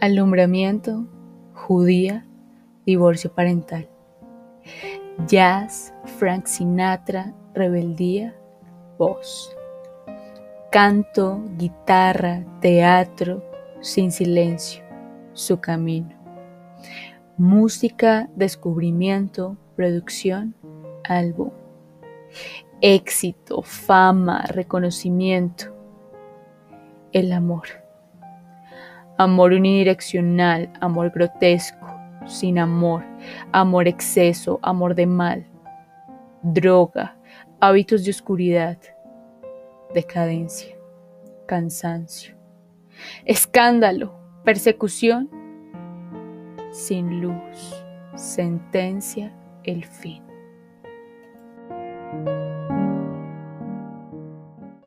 alumbramiento, judía, divorcio parental. Jazz, Frank Sinatra, rebeldía, voz. Canto, guitarra, teatro, sin silencio, su camino. Música, descubrimiento, producción, álbum. Éxito, fama, reconocimiento. El amor. Amor unidireccional, amor grotesco, sin amor, amor exceso, amor de mal, droga, hábitos de oscuridad, decadencia, cansancio, escándalo, persecución, sin luz, sentencia, el fin.